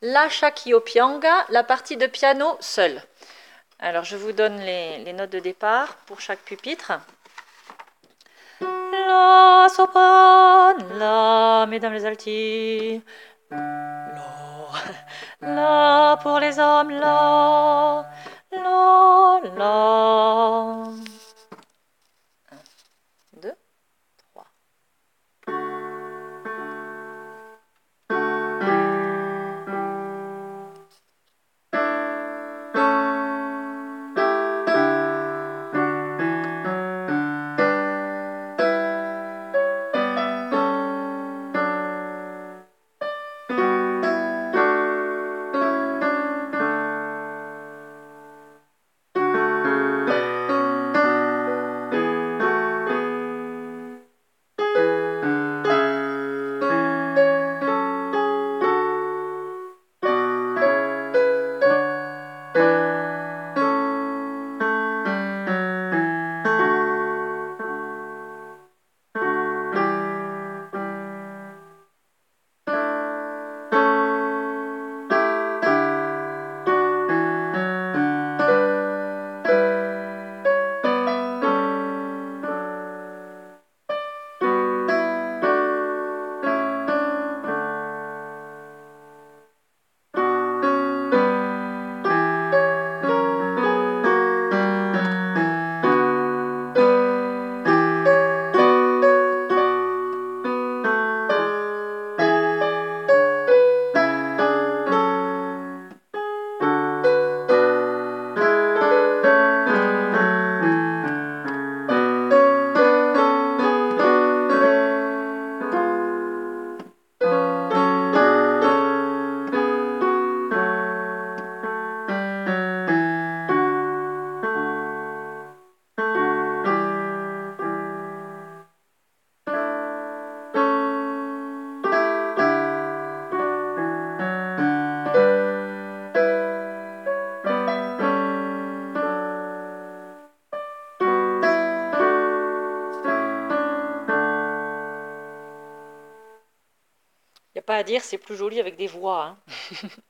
La Shakyopianga, la partie de piano seule. Alors je vous donne les, notes de départ pour chaque pupitre. La soprane, la, mesdames les altis, la, la pour les hommes, la, la, la. 1, 2, n'y a pas à dire, c'est plus joli avec des voix. hein.